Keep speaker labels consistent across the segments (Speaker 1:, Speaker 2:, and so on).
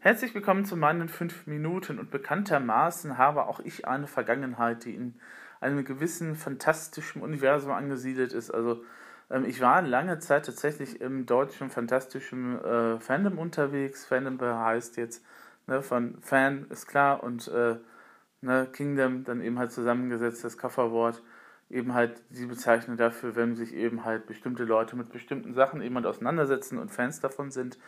Speaker 1: Herzlich willkommen zu meinen fünf Minuten und bekanntermaßen habe auch ich eine Vergangenheit, die in einem gewissen fantastischen Universum angesiedelt ist. Also ähm, ich war lange Zeit tatsächlich im deutschen fantastischen äh, Fandom unterwegs. Fandom heißt jetzt ne, von Fan ist klar und äh, ne, Kingdom dann eben halt zusammengesetzt, das Kofferwort eben halt die Bezeichnung dafür, wenn sich eben halt bestimmte Leute mit bestimmten Sachen eben halt auseinandersetzen und Fans davon sind.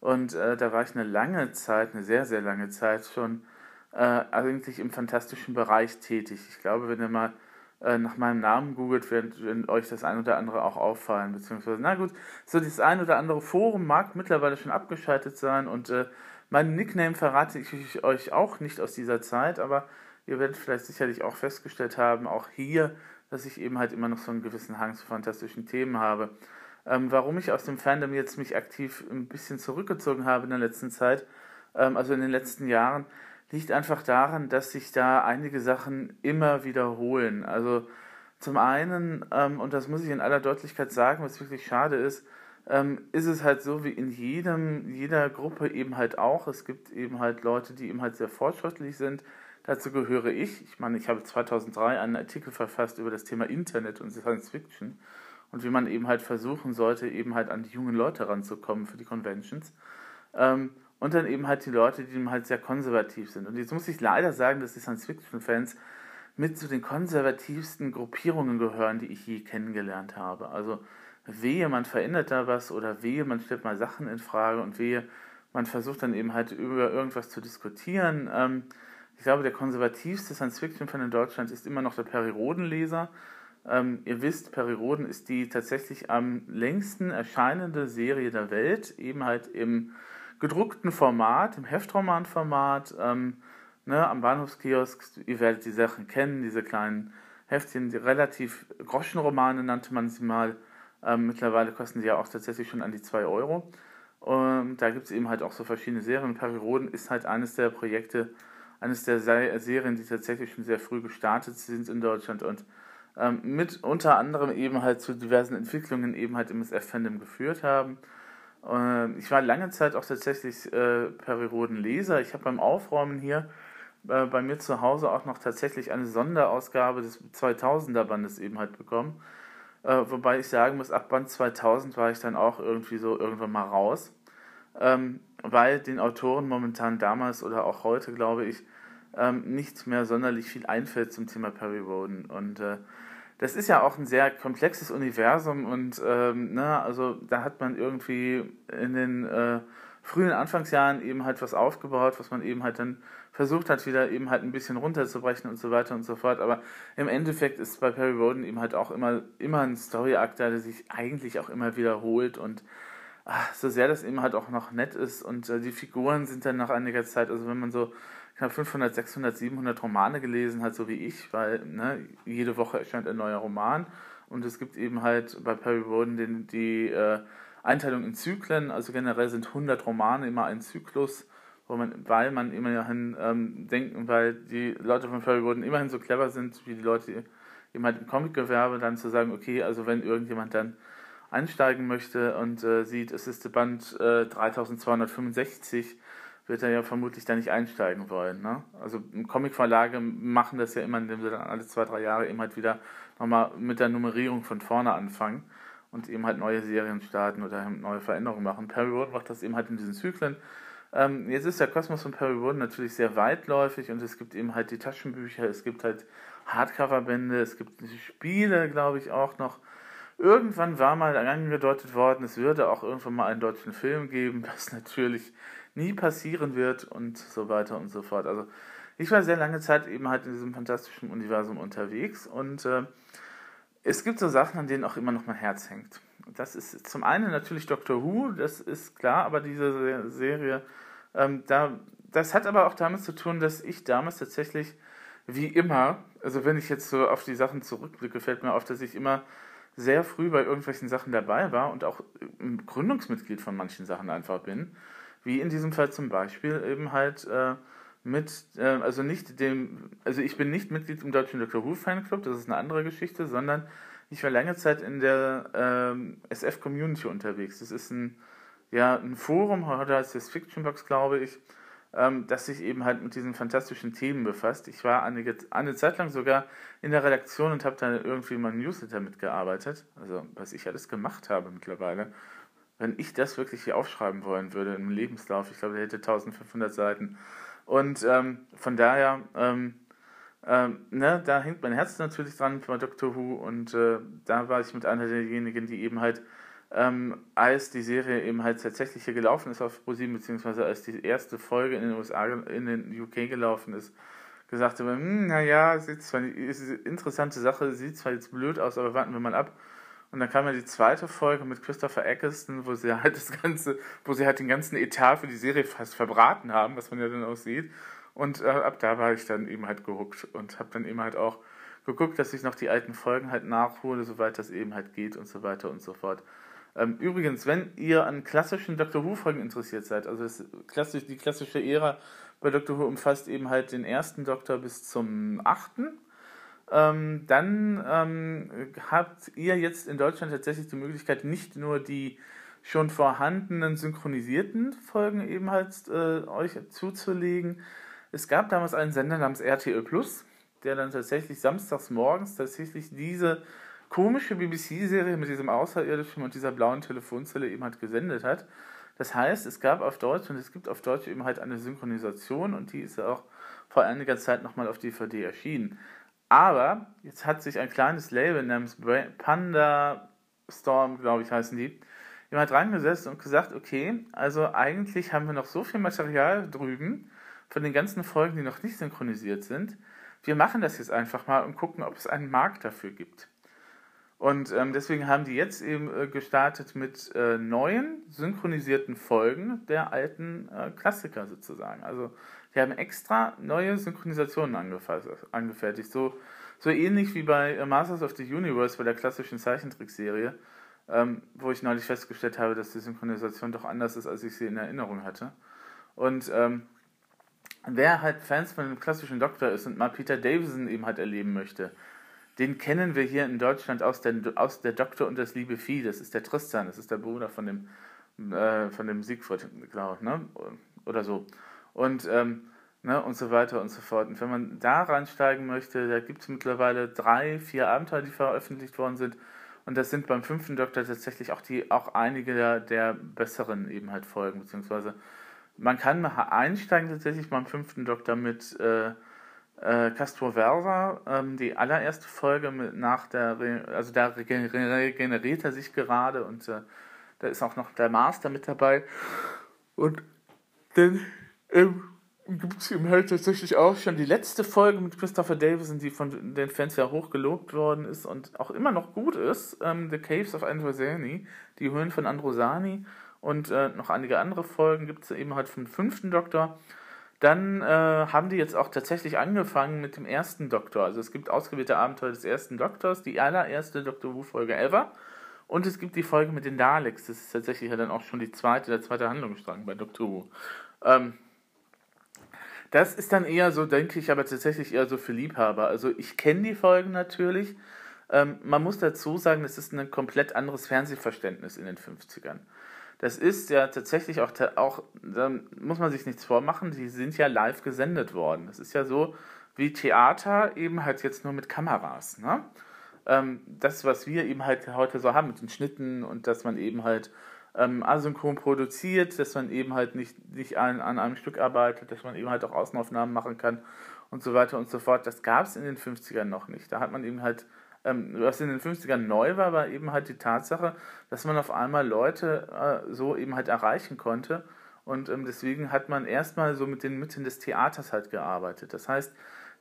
Speaker 1: Und äh, da war ich eine lange Zeit, eine sehr, sehr lange Zeit schon äh, eigentlich im fantastischen Bereich tätig. Ich glaube, wenn ihr mal äh, nach meinem Namen googelt, wird, euch das ein oder andere auch auffallen. Beziehungsweise, na gut, so das ein oder andere Forum mag mittlerweile schon abgeschaltet sein und äh, meinen Nickname verrate ich euch auch nicht aus dieser Zeit, aber ihr werdet vielleicht sicherlich auch festgestellt haben, auch hier, dass ich eben halt immer noch so einen gewissen Hang zu fantastischen Themen habe. Ähm, warum ich aus dem Fandom jetzt mich aktiv ein bisschen zurückgezogen habe in der letzten Zeit, ähm, also in den letzten Jahren, liegt einfach daran, dass sich da einige Sachen immer wiederholen. Also zum einen, ähm, und das muss ich in aller Deutlichkeit sagen, was wirklich schade ist, ähm, ist es halt so wie in jedem, jeder Gruppe eben halt auch. Es gibt eben halt Leute, die eben halt sehr fortschrittlich sind. Dazu gehöre ich. Ich meine, ich habe 2003 einen Artikel verfasst über das Thema Internet und Science Fiction und wie man eben halt versuchen sollte, eben halt an die jungen Leute ranzukommen für die Conventions. Ähm, und dann eben halt die Leute, die eben halt sehr konservativ sind. Und jetzt muss ich leider sagen, dass die Science-Fiction-Fans mit zu den konservativsten Gruppierungen gehören, die ich je kennengelernt habe. Also wehe, man verändert da was oder wehe, man stellt mal Sachen in Frage und wehe, man versucht dann eben halt über irgendwas zu diskutieren. Ähm, ich glaube, der konservativste Science-Fiction-Fan in Deutschland ist immer noch der Perry-Roden-Leser. Ähm, ihr wisst, Perry Roden ist die tatsächlich am längsten erscheinende Serie der Welt, eben halt im gedruckten Format, im Heftromanformat, ähm, ne, am Bahnhofskiosk. Ihr werdet die Sachen kennen, diese kleinen Heftchen, die relativ Groschenromane nannte man sie mal. Ähm, mittlerweile kosten sie ja auch tatsächlich schon an die 2 Euro. Und da gibt es eben halt auch so verschiedene Serien. Perry Roden ist halt eines der Projekte, eines der Serien, die tatsächlich schon sehr früh gestartet sind in Deutschland und ähm, mit unter anderem eben halt zu diversen Entwicklungen eben halt im SF-Fandom geführt haben. Äh, ich war lange Zeit auch tatsächlich äh, Perioden-Leser. Ich habe beim Aufräumen hier äh, bei mir zu Hause auch noch tatsächlich eine Sonderausgabe des 2000er Bandes eben halt bekommen. Äh, wobei ich sagen muss, ab Band 2000 war ich dann auch irgendwie so irgendwann mal raus. Ähm, weil den Autoren momentan damals oder auch heute, glaube ich, ähm, nicht mehr sonderlich viel einfällt zum Thema Perry Roden. Und äh, das ist ja auch ein sehr komplexes Universum und ähm, ne, also da hat man irgendwie in den äh, frühen Anfangsjahren eben halt was aufgebaut, was man eben halt dann versucht hat, wieder eben halt ein bisschen runterzubrechen und so weiter und so fort. Aber im Endeffekt ist bei Perry Roden eben halt auch immer, immer ein Story-Akt, der sich eigentlich auch immer wiederholt und ach, so sehr das eben halt auch noch nett ist und äh, die Figuren sind dann nach einiger Zeit, also wenn man so knapp 500, 600, 700 Romane gelesen hat, so wie ich, weil ne, jede Woche erscheint ein neuer Roman. Und es gibt eben halt bei Perry Roden den, die äh, Einteilung in Zyklen, also generell sind 100 Romane immer ein Zyklus, man, weil man immerhin ähm, denken, weil die Leute von Perry Roden immerhin so clever sind, wie die Leute eben halt im Comicgewerbe, dann zu sagen, okay, also wenn irgendjemand dann einsteigen möchte und äh, sieht, es ist der Band äh, 3265, wird er ja vermutlich da nicht einsteigen wollen. Ne? Also Comicverlage machen das ja immer, indem sie dann alle zwei, drei Jahre eben halt wieder nochmal mit der Nummerierung von vorne anfangen und eben halt neue Serien starten oder neue Veränderungen machen. Perry Roden macht das eben halt in diesen Zyklen. Ähm, jetzt ist der Kosmos von Perry Roden natürlich sehr weitläufig und es gibt eben halt die Taschenbücher, es gibt halt Hardcover-Bände, es gibt Spiele, glaube ich, auch noch. Irgendwann war mal angedeutet worden, es würde auch irgendwann mal einen deutschen Film geben, was natürlich nie passieren wird und so weiter und so fort. Also ich war sehr lange Zeit eben halt in diesem fantastischen Universum unterwegs und äh, es gibt so Sachen, an denen auch immer noch mein Herz hängt. Das ist zum einen natürlich Doctor Who, das ist klar, aber diese Serie, ähm, da, das hat aber auch damit zu tun, dass ich damals tatsächlich, wie immer, also wenn ich jetzt so auf die Sachen zurückblicke, fällt mir auf, dass ich immer sehr früh bei irgendwelchen Sachen dabei war und auch Gründungsmitglied von manchen Sachen einfach bin. Wie in diesem Fall zum Beispiel eben halt äh, mit, äh, also nicht dem, also ich bin nicht Mitglied im Deutschen Dr. Who Fanclub, das ist eine andere Geschichte, sondern ich war lange Zeit in der ähm, SF-Community unterwegs. Das ist ein ja, ein Forum, heute heißt es Fictionbox, glaube ich, ähm, das sich eben halt mit diesen fantastischen Themen befasst. Ich war eine, eine Zeit lang sogar in der Redaktion und habe da irgendwie mal Newsletter mitgearbeitet. Also, was ich alles gemacht habe mittlerweile. Wenn ich das wirklich hier aufschreiben wollen würde im Lebenslauf, ich glaube, der hätte 1500 Seiten. Und ähm, von daher, ähm, ähm, ne, da hängt mein Herz natürlich dran bei Doctor Who und äh, da war ich mit einer derjenigen, die eben halt ähm, als die Serie eben halt tatsächlich hier gelaufen ist auf ProSieben, beziehungsweise als die erste Folge in den USA, in den UK gelaufen ist, gesagt habe, hm, naja, ist zwar ist eine interessante Sache, sieht zwar jetzt blöd aus, aber warten wir mal ab. Und dann kam ja die zweite Folge mit Christopher Eccleston, wo sie halt das Ganze, wo sie halt den ganzen Etat für die Serie fast verbraten haben, was man ja dann auch sieht. Und äh, ab da war ich dann eben halt gehuckt und habe dann eben halt auch geguckt, dass ich noch die alten Folgen halt nachhole, soweit das eben halt geht und so weiter und so fort. Ähm, übrigens, wenn ihr an klassischen Doctor Who-Folgen interessiert seid, also das klassisch, die klassische Ära bei Doctor Who umfasst eben halt den ersten Doktor bis zum achten, ähm, dann ähm, habt ihr jetzt in Deutschland tatsächlich die Möglichkeit, nicht nur die schon vorhandenen synchronisierten Folgen eben halt äh, euch zuzulegen. Es gab damals einen Sender namens RTL Plus, der dann tatsächlich samstags morgens tatsächlich diese komische BBC-Serie mit diesem Außerirdischen und dieser blauen Telefonzelle eben halt gesendet hat. Das heißt, es gab auf Deutsch und es gibt auf Deutsch eben halt eine Synchronisation und die ist ja auch vor einiger Zeit nochmal auf DVD erschienen. Aber jetzt hat sich ein kleines Label namens Panda Storm, glaube ich, heißen die, jemand reingesetzt und gesagt, okay, also eigentlich haben wir noch so viel Material drüben von den ganzen Folgen, die noch nicht synchronisiert sind. Wir machen das jetzt einfach mal und gucken, ob es einen Markt dafür gibt. Und ähm, deswegen haben die jetzt eben äh, gestartet mit äh, neuen synchronisierten Folgen der alten äh, Klassiker sozusagen. Also die haben extra neue Synchronisationen angefertigt. So, so ähnlich wie bei äh, Masters of the Universe, bei der klassischen Zeichentrickserie, ähm, wo ich neulich festgestellt habe, dass die Synchronisation doch anders ist, als ich sie in Erinnerung hatte. Und ähm, wer halt Fans von dem klassischen Doktor ist und mal Peter Davison eben halt erleben möchte, den kennen wir hier in Deutschland aus der, aus der Doktor und das liebe Vieh. Das ist der Tristan, das ist der Bruder von dem, äh, von dem Siegfried, glaube ich, ne? oder so. Und, ähm, ne? und so weiter und so fort. Und wenn man da reinsteigen möchte, da gibt es mittlerweile drei, vier Abenteuer, die veröffentlicht worden sind. Und das sind beim fünften Doktor tatsächlich auch, die, auch einige der, der besseren eben halt Folgen, beziehungsweise man kann einsteigen tatsächlich beim fünften Doktor mit äh, äh, Castro Versa, ähm, die allererste Folge mit, nach der, Re also da regeneriert er sich gerade und äh, da ist auch noch der Master mit dabei. Und dann ähm, gibt es ihm halt tatsächlich auch schon die letzte Folge mit Christopher Davison, die von den Fans ja hoch gelobt worden ist und auch immer noch gut ist. Ähm, The Caves of Androsani, die Höhen von Androsani und äh, noch einige andere Folgen gibt es eben halt vom fünften Doktor. Dann äh, haben die jetzt auch tatsächlich angefangen mit dem ersten Doktor. Also es gibt ausgewählte Abenteuer des ersten Doktors, die allererste Doctor Who-Folge ever. Und es gibt die Folge mit den Daleks. Das ist tatsächlich ja dann auch schon die zweite, der zweite Handlungsstrang bei Doctor Who. Ähm, das ist dann eher so, denke ich, aber tatsächlich eher so für Liebhaber. Also ich kenne die Folgen natürlich. Ähm, man muss dazu sagen, das ist ein komplett anderes Fernsehverständnis in den 50ern. Das ist ja tatsächlich auch, auch, da muss man sich nichts vormachen, die sind ja live gesendet worden. Das ist ja so wie Theater, eben halt jetzt nur mit Kameras. Ne? Ähm, das, was wir eben halt heute so haben mit den Schnitten und dass man eben halt ähm, asynchron produziert, dass man eben halt nicht, nicht an, an einem Stück arbeitet, dass man eben halt auch Außenaufnahmen machen kann und so weiter und so fort. Das gab es in den 50ern noch nicht. Da hat man eben halt ähm, was in den 50ern neu war, war eben halt die Tatsache, dass man auf einmal Leute äh, so eben halt erreichen konnte. Und ähm, deswegen hat man erstmal so mit den Mitteln des Theaters halt gearbeitet. Das heißt,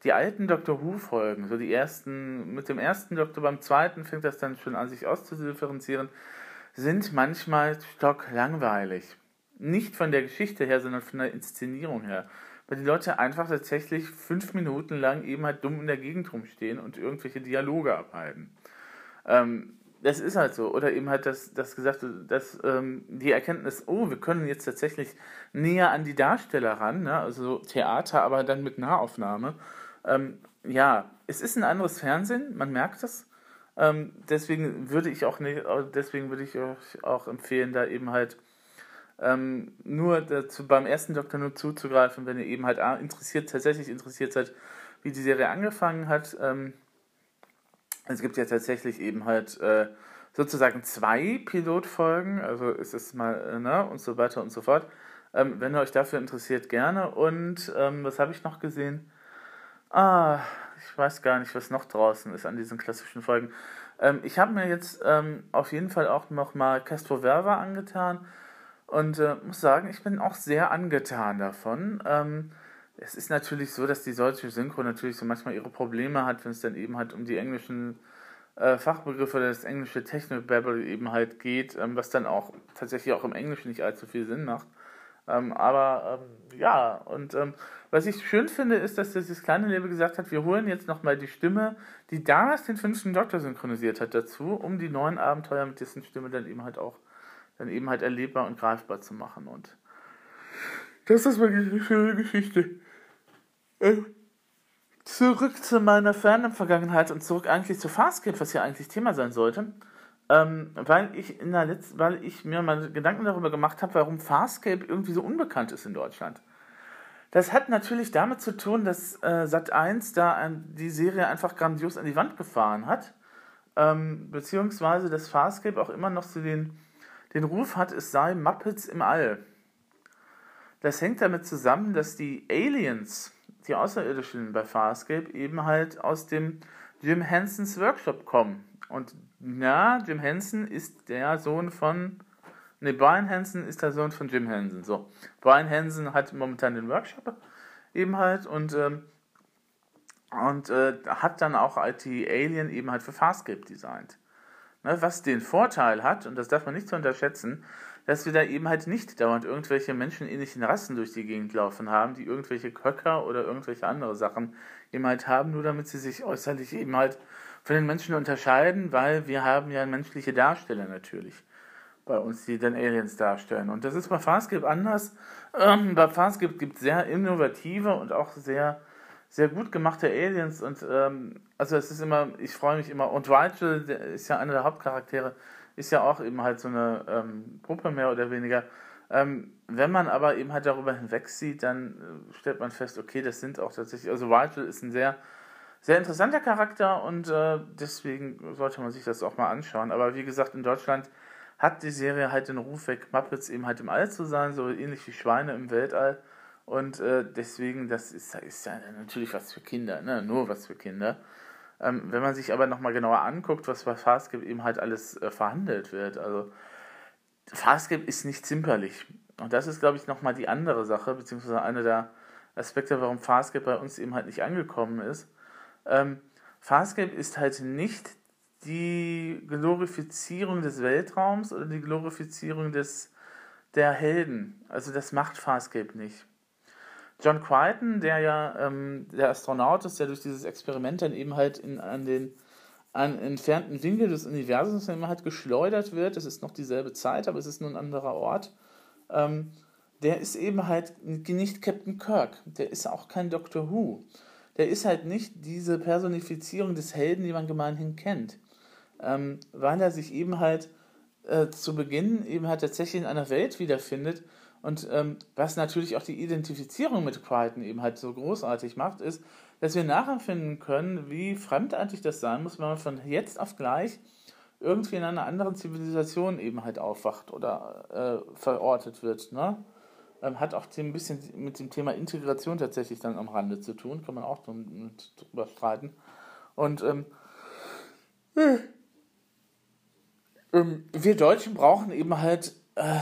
Speaker 1: die alten Doctor Who-Folgen, so die ersten, mit dem ersten Doktor, beim zweiten fängt das dann schon an, sich auszudifferenzieren, sind manchmal stocklangweilig. Nicht von der Geschichte her, sondern von der Inszenierung her weil die Leute einfach tatsächlich fünf Minuten lang eben halt dumm in der Gegend rumstehen und irgendwelche Dialoge abhalten. Ähm, das ist halt so. Oder eben halt das, das gesagt, dass ähm, die Erkenntnis, oh, wir können jetzt tatsächlich näher an die Darsteller ran, ne? also Theater, aber dann mit Nahaufnahme. Ähm, ja, es ist ein anderes Fernsehen, man merkt das. Ähm, deswegen würde ich auch nicht, deswegen würde ich euch auch empfehlen, da eben halt ähm, nur dazu, beim ersten Doktor nur zuzugreifen, wenn ihr eben halt interessiert, tatsächlich interessiert seid, wie die Serie angefangen hat. Ähm, es gibt ja tatsächlich eben halt äh, sozusagen zwei Pilotfolgen, also ist es mal, äh, ne, und so weiter und so fort. Ähm, wenn ihr euch dafür interessiert, gerne. Und ähm, was habe ich noch gesehen? Ah, ich weiß gar nicht, was noch draußen ist an diesen klassischen Folgen. Ähm, ich habe mir jetzt ähm, auf jeden Fall auch nochmal Castro Verva angetan und äh, muss sagen, ich bin auch sehr angetan davon. Ähm, es ist natürlich so, dass die deutsche Synchro natürlich so manchmal ihre Probleme hat, wenn es dann eben halt um die englischen äh, Fachbegriffe oder das englische Technobabble eben halt geht, ähm, was dann auch tatsächlich auch im Englischen nicht allzu viel Sinn macht. Ähm, aber ähm, ja, und ähm, was ich schön finde, ist, dass dieses kleine Label gesagt hat, wir holen jetzt nochmal die Stimme, die damals den fünften Doktor synchronisiert hat, dazu, um die neuen Abenteuer mit dessen Stimme dann eben halt auch dann eben halt erlebbar und greifbar zu machen. Und das ist wirklich eine schöne Geschichte. Äh, zurück zu meiner fernen Vergangenheit und zurück eigentlich zu Farscape, was ja eigentlich Thema sein sollte. Ähm, weil ich in der Letz weil ich mir mal Gedanken darüber gemacht habe, warum Farscape irgendwie so unbekannt ist in Deutschland. Das hat natürlich damit zu tun, dass äh, Sat1 da ein, die Serie einfach grandios an die Wand gefahren hat. Ähm, beziehungsweise dass Farscape auch immer noch zu den den Ruf hat, es sei Muppets im All. Das hängt damit zusammen, dass die Aliens, die Außerirdischen bei Farscape, eben halt aus dem Jim Hensons Workshop kommen. Und ja, Jim Henson ist der Sohn von. Ne, Brian Henson ist der Sohn von Jim Henson. So. Brian Henson hat momentan den Workshop eben halt und, ähm, und äh, hat dann auch IT Alien eben halt für Farscape designt. Ne, was den Vorteil hat, und das darf man nicht zu unterschätzen, dass wir da eben halt nicht dauernd irgendwelche menschenähnlichen Rassen durch die Gegend laufen haben, die irgendwelche Köcker oder irgendwelche andere Sachen eben halt haben, nur damit sie sich äußerlich eben halt von den Menschen unterscheiden, weil wir haben ja menschliche Darsteller natürlich bei uns, die dann Aliens darstellen. Und das ist bei Farscape anders. Ähm, bei Farscape gibt es sehr innovative und auch sehr sehr gut gemachte Aliens und ähm, also es ist immer, ich freue mich immer und Rachel, der ist ja einer der Hauptcharaktere, ist ja auch eben halt so eine ähm, Gruppe mehr oder weniger. Ähm, wenn man aber eben halt darüber hinweg sieht, dann äh, stellt man fest, okay, das sind auch tatsächlich, also Rachel ist ein sehr, sehr interessanter Charakter und äh, deswegen sollte man sich das auch mal anschauen. Aber wie gesagt, in Deutschland hat die Serie halt den Ruf weg, Muppets eben halt im All zu sein, so ähnlich wie Schweine im Weltall. Und äh, deswegen, das ist, ist ja natürlich was für Kinder, ne? nur was für Kinder. Ähm, wenn man sich aber nochmal genauer anguckt, was bei Farscape eben halt alles äh, verhandelt wird, also Farscape ist nicht zimperlich. Und das ist, glaube ich, nochmal die andere Sache, beziehungsweise einer der Aspekte, warum Farscape bei uns eben halt nicht angekommen ist. Ähm, Farscape ist halt nicht die Glorifizierung des Weltraums oder die Glorifizierung des, der Helden. Also das macht Farscape nicht. John Crichton, der ja ähm, der Astronaut ist, der durch dieses Experiment dann eben halt in, an den an entfernten Winkel des Universums immer halt geschleudert wird. Es ist noch dieselbe Zeit, aber es ist nur ein anderer Ort. Ähm, der ist eben halt nicht Captain Kirk. Der ist auch kein Doctor Who. Der ist halt nicht diese Personifizierung des Helden, die man gemeinhin kennt. Ähm, weil er sich eben halt äh, zu Beginn eben halt tatsächlich in einer Welt wiederfindet, und ähm, was natürlich auch die Identifizierung mit Crichton eben halt so großartig macht, ist, dass wir nachempfinden können, wie fremdartig das sein muss, wenn man von jetzt auf gleich irgendwie in einer anderen Zivilisation eben halt aufwacht oder äh, verortet wird. Ne? Ähm, hat auch ein bisschen mit dem Thema Integration tatsächlich dann am Rande zu tun, kann man auch drüber streiten. Und ähm, äh, wir Deutschen brauchen eben halt äh,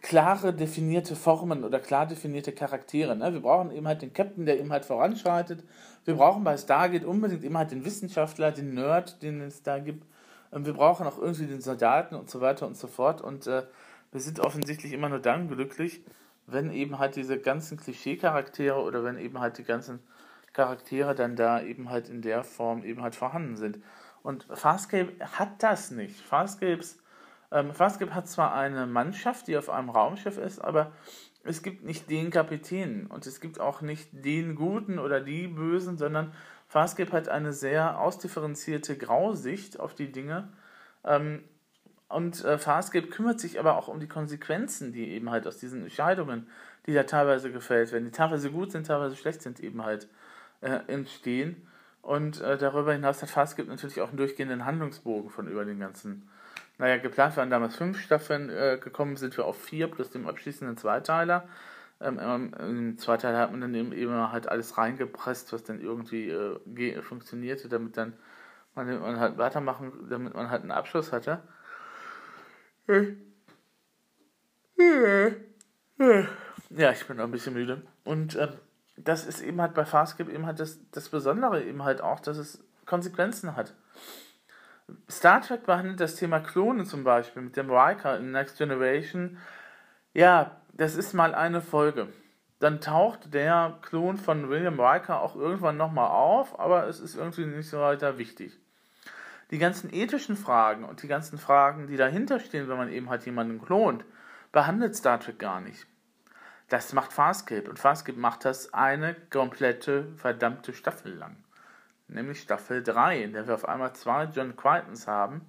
Speaker 1: klare definierte Formen oder klar definierte Charaktere. Ne? Wir brauchen eben halt den Captain, der eben halt voranschreitet. Wir brauchen bei Stargate unbedingt eben halt den Wissenschaftler, den Nerd, den es da gibt. Und wir brauchen auch irgendwie den Soldaten und so weiter und so fort. Und äh, wir sind offensichtlich immer nur dann glücklich, wenn eben halt diese ganzen Klischee-Charaktere oder wenn eben halt die ganzen Charaktere dann da eben halt in der Form eben halt vorhanden sind. Und Farscape hat das nicht. Farscapes ähm, Farscape hat zwar eine Mannschaft, die auf einem Raumschiff ist, aber es gibt nicht den Kapitän und es gibt auch nicht den Guten oder die Bösen, sondern Farscape hat eine sehr ausdifferenzierte Grausicht auf die Dinge. Ähm, und äh, Farscape kümmert sich aber auch um die Konsequenzen, die eben halt aus diesen Entscheidungen, die da teilweise gefällt werden, die teilweise gut sind, teilweise schlecht sind, eben halt äh, entstehen. Und äh, darüber hinaus hat Farscape natürlich auch einen durchgehenden Handlungsbogen von über den ganzen. Naja, geplant waren damals fünf Staffeln, äh, gekommen sind wir auf vier plus dem abschließenden Zweiteiler. Ähm, Im Zweiteiler hat man dann eben, eben halt alles reingepresst, was dann irgendwie äh, funktionierte, damit dann man, man halt weitermachen, damit man halt einen Abschluss hatte. Ja, ich bin auch ein bisschen müde. Und ähm, das ist eben halt bei Farscape eben halt das, das Besondere eben halt auch, dass es Konsequenzen hat. Star Trek behandelt das Thema Klonen zum Beispiel mit dem Riker in Next Generation. Ja, das ist mal eine Folge. Dann taucht der Klon von William Riker auch irgendwann nochmal auf, aber es ist irgendwie nicht so weiter wichtig die ganzen ethischen Fragen und die ganzen Fragen, die dahinter stehen, wenn man eben halt jemanden klont, behandelt Star Trek gar nicht. Das macht Farscape und Farscape macht das eine komplette verdammte Staffel lang. Nämlich Staffel 3, in der wir auf einmal zwei John Crichtons haben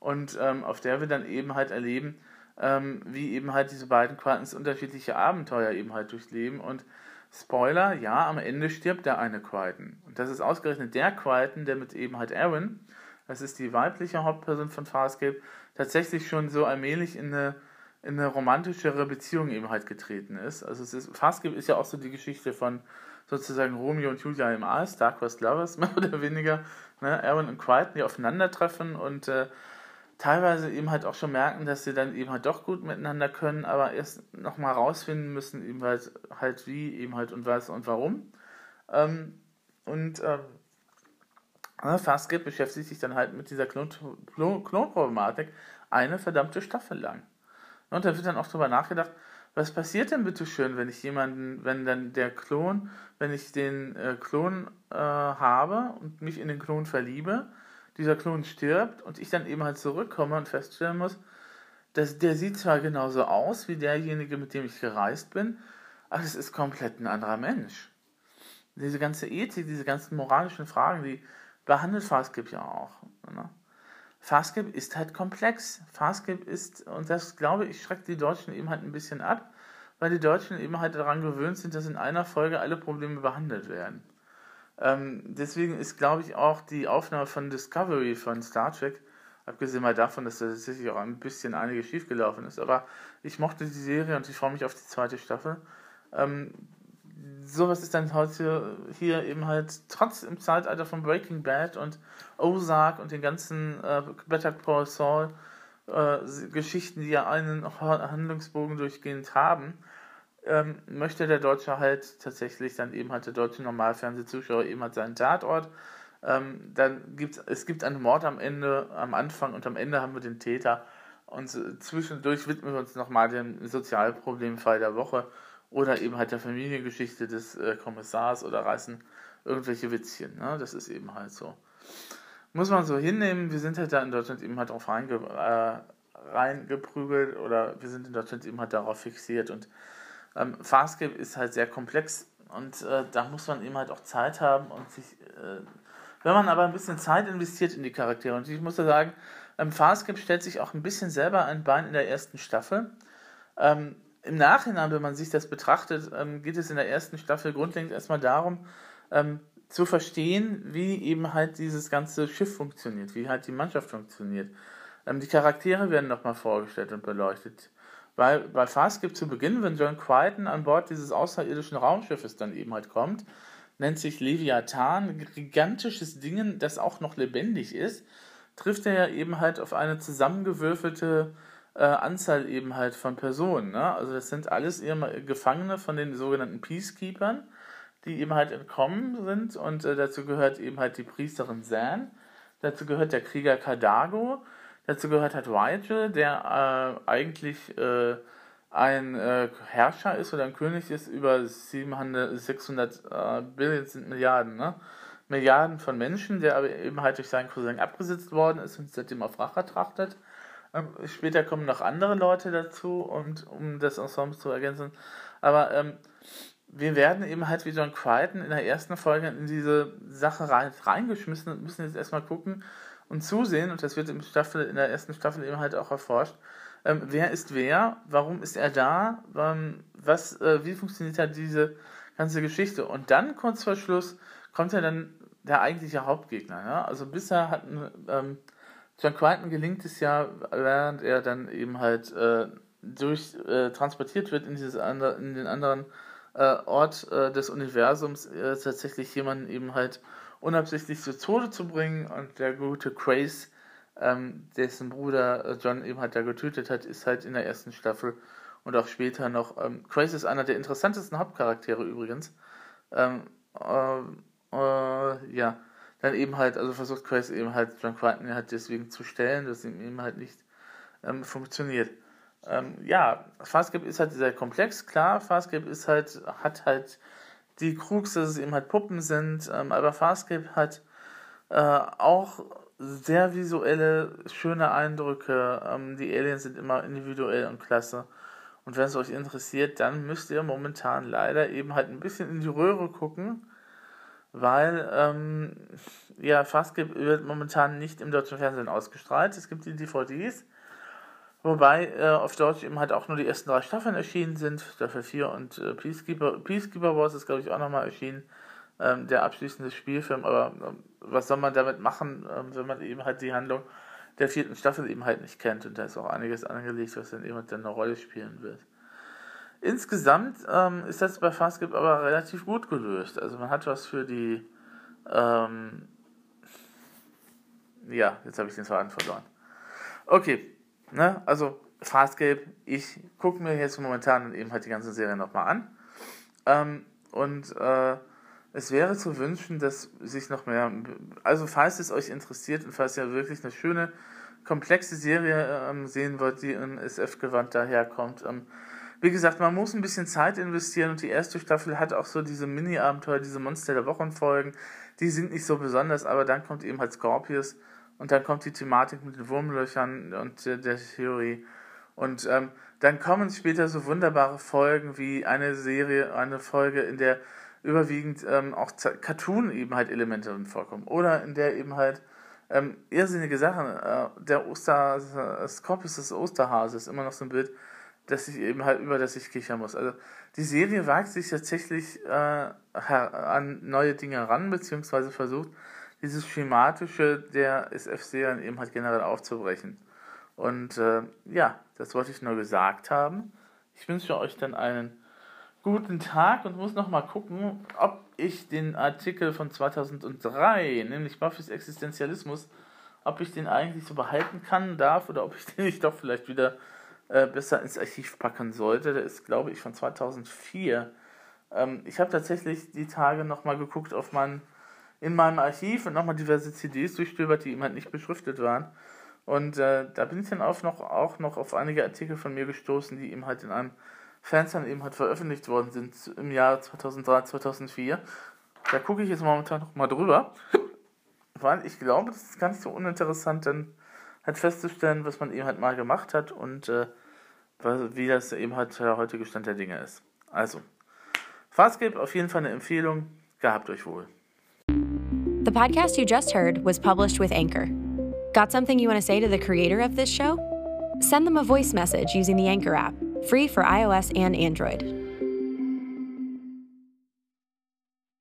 Speaker 1: und ähm, auf der wir dann eben halt erleben, ähm, wie eben halt diese beiden Crichtons unterschiedliche Abenteuer eben halt durchleben und Spoiler, ja, am Ende stirbt der eine Crichton. Und das ist ausgerechnet der Crichton, der mit eben halt Aaron das ist die weibliche Hauptperson von Farscape, tatsächlich schon so allmählich in eine, in eine romantischere Beziehung eben halt getreten ist. Also es ist, Farscape ist ja auch so die Geschichte von sozusagen Romeo und Julia im All, Starquest Lovers, mehr oder weniger, ne? Aaron und Crichton, die aufeinandertreffen und äh, teilweise eben halt auch schon merken, dass sie dann eben halt doch gut miteinander können, aber erst nochmal rausfinden müssen, eben halt, halt wie, eben halt und was und warum. Ähm, und ähm, Farscape beschäftigt sich dann halt mit dieser Klonproblematik eine verdammte Staffel lang. Und da wird dann auch drüber nachgedacht, was passiert denn bitte schön, wenn ich jemanden, wenn dann der Klon, wenn ich den äh, Klon äh, habe und mich in den Klon verliebe, dieser Klon stirbt und ich dann eben halt zurückkomme und feststellen muss, dass der sieht zwar genauso aus wie derjenige, mit dem ich gereist bin, aber es ist komplett ein anderer Mensch. Diese ganze Ethik, diese ganzen moralischen Fragen, die behandelt Farscape ja auch. Ne? Farscape ist halt komplex. Farscape ist, und das glaube ich, schreckt die Deutschen eben halt ein bisschen ab, weil die Deutschen eben halt daran gewöhnt sind, dass in einer Folge alle Probleme behandelt werden. Ähm, deswegen ist, glaube ich, auch die Aufnahme von Discovery von Star Trek, abgesehen mal davon, dass da tatsächlich auch ein bisschen einiges schiefgelaufen ist, aber ich mochte die Serie und ich freue mich auf die zweite Staffel. Ähm, sowas ist dann heute hier eben halt trotz im Zeitalter von Breaking Bad und Ozark und den ganzen äh, Better Call Saul äh, Geschichten, die ja einen Handlungsbogen durchgehend haben, ähm, möchte der Deutsche halt tatsächlich dann eben halt der deutsche Normalfernsehzuschauer eben halt seinen Tatort. Ähm, dann gibt's, es gibt einen Mord am Ende, am Anfang und am Ende haben wir den Täter und zwischendurch widmen wir uns nochmal dem Sozialproblemfall der Woche oder eben halt der Familiengeschichte des äh, Kommissars oder reißen irgendwelche Witzchen. Ne? Das ist eben halt so. Muss man so hinnehmen, wir sind halt da in Deutschland eben halt drauf reinge äh, reingeprügelt oder wir sind in Deutschland eben halt darauf fixiert und ähm, Farscape ist halt sehr komplex und äh, da muss man eben halt auch Zeit haben und sich, äh, wenn man aber ein bisschen Zeit investiert in die Charaktere und ich muss da sagen, ähm, Farscape stellt sich auch ein bisschen selber ein Bein in der ersten Staffel. Ähm, im Nachhinein, wenn man sich das betrachtet, ähm, geht es in der ersten Staffel grundlegend erstmal darum, ähm, zu verstehen, wie eben halt dieses ganze Schiff funktioniert, wie halt die Mannschaft funktioniert. Ähm, die Charaktere werden nochmal vorgestellt und beleuchtet. Weil bei Farscape zu Beginn, wenn John Crichton an Bord dieses außerirdischen Raumschiffes dann eben halt kommt, nennt sich Leviathan, gigantisches Ding, das auch noch lebendig ist, trifft er ja eben halt auf eine zusammengewürfelte äh, Anzahl eben halt von Personen. Ne? Also das sind alles Gefangene von den sogenannten Peacekeepers, die eben halt entkommen sind und äh, dazu gehört eben halt die Priesterin Zan, dazu gehört der Krieger Kadago, dazu gehört halt Rigel, der äh, eigentlich äh, ein äh, Herrscher ist oder ein König ist über 700, 600 äh, Billion sind Milliarden, ne? Milliarden von Menschen, der aber eben halt durch seinen Cousin abgesetzt worden ist und seitdem auf Rache trachtet. Ähm, später kommen noch andere Leute dazu, und, um das Ensemble zu ergänzen. Aber ähm, wir werden eben halt wie John Crichton in der ersten Folge in diese Sache rein, reingeschmissen und müssen jetzt erstmal gucken, und zusehen, und das wird im Staffel, in der ersten Staffel eben halt auch erforscht, ähm, wer ist wer, warum ist er da, ähm, was, äh, wie funktioniert halt diese ganze Geschichte. Und dann, kurz vor Schluss, kommt ja dann der eigentliche Hauptgegner. Ja? Also bisher hatten ähm, John Crichton gelingt es ja, während er dann eben halt äh, durch äh, transportiert wird in dieses andere, in den anderen äh, Ort äh, des Universums, äh, tatsächlich jemanden eben halt unabsichtlich zu Tode zu bringen und der gute Craze, ähm, dessen Bruder äh, John eben halt da getötet hat, ist halt in der ersten Staffel und auch später noch. Ähm, Craze ist einer der interessantesten Hauptcharaktere übrigens. Ähm, ja, dann eben halt, also versucht Craze eben halt John Crichton halt deswegen zu stellen, dass ihm eben halt nicht ähm, funktioniert. Ähm, ja, Farscape ist halt sehr komplex, klar, Farscape ist halt, hat halt die Krux, dass es eben halt Puppen sind, ähm, aber Farscape hat äh, auch sehr visuelle, schöne Eindrücke. Ähm, die Aliens sind immer individuell und klasse. Und wenn es euch interessiert, dann müsst ihr momentan leider eben halt ein bisschen in die Röhre gucken weil ähm, ja, Farscape wird momentan nicht im deutschen Fernsehen ausgestrahlt. Es gibt die DVDs, wobei äh, auf Deutsch eben halt auch nur die ersten drei Staffeln erschienen sind, Staffel 4 und äh, Peacekeeper, Peacekeeper Wars ist glaube ich auch nochmal erschienen, ähm, der abschließende Spielfilm, aber ähm, was soll man damit machen, ähm, wenn man eben halt die Handlung der vierten Staffel eben halt nicht kennt und da ist auch einiges angelegt, was dann eben halt eine Rolle spielen wird. Insgesamt ähm, ist das bei Farscape aber relativ gut gelöst. Also man hat was für die. Ähm, ja, jetzt habe ich den Faden verloren. Okay, ne, also Farscape, ich gucke mir jetzt momentan eben halt die ganze Serie nochmal an. Ähm, und äh, es wäre zu wünschen, dass sich noch mehr. Also, falls es euch interessiert und falls ihr wirklich eine schöne, komplexe Serie ähm, sehen wollt, die im SF-Gewand daherkommt, ähm, wie gesagt, man muss ein bisschen Zeit investieren und die erste Staffel hat auch so diese Mini-Abenteuer, diese Monster der Wochenfolgen. Die sind nicht so besonders, aber dann kommt eben halt Scorpius und dann kommt die Thematik mit den Wurmlöchern und der, der Theorie. Und ähm, dann kommen später so wunderbare Folgen wie eine Serie, eine Folge, in der überwiegend ähm, auch Cartoon eben halt Elemente vorkommen. Oder in der eben halt ähm, irrsinnige Sachen, äh, der Oster, Scorpius des Osterhases, immer noch so ein Bild, dass ich eben halt über das ich kichern muss. Also die Serie wagt sich tatsächlich äh, an neue Dinge ran, beziehungsweise versucht, dieses Schematische der SF-Serien eben halt generell aufzubrechen. Und äh, ja, das wollte ich nur gesagt haben. Ich wünsche euch dann einen guten Tag und muss nochmal gucken, ob ich den Artikel von 2003, nämlich Buffys Existenzialismus, ob ich den eigentlich so behalten kann, darf oder ob ich den nicht doch vielleicht wieder äh, besser ins Archiv packen sollte. Der ist, glaube ich, von 2004. Ähm, ich habe tatsächlich die Tage nochmal geguckt auf mein, in meinem Archiv und nochmal diverse CDs durchstöbert, die eben halt nicht beschriftet waren. Und äh, da bin ich dann auch noch, auch noch auf einige Artikel von mir gestoßen, die eben halt in einem Fernsehen eben halt veröffentlicht worden sind im Jahr 2003, 2004. Da gucke ich jetzt momentan noch mal drüber, weil ich glaube, das ist gar nicht so uninteressant, dann halt festzustellen, was man eben halt mal gemacht hat und äh, wie das eben halt der heutige Stand der Dinge ist. Also, Farscape auf jeden Fall eine Empfehlung. Gehabt euch wohl.
Speaker 2: The podcast you just heard was published with Anchor. Got something you want to say to the creator of this show? Send them a voice message using the Anchor app, free for iOS and Android.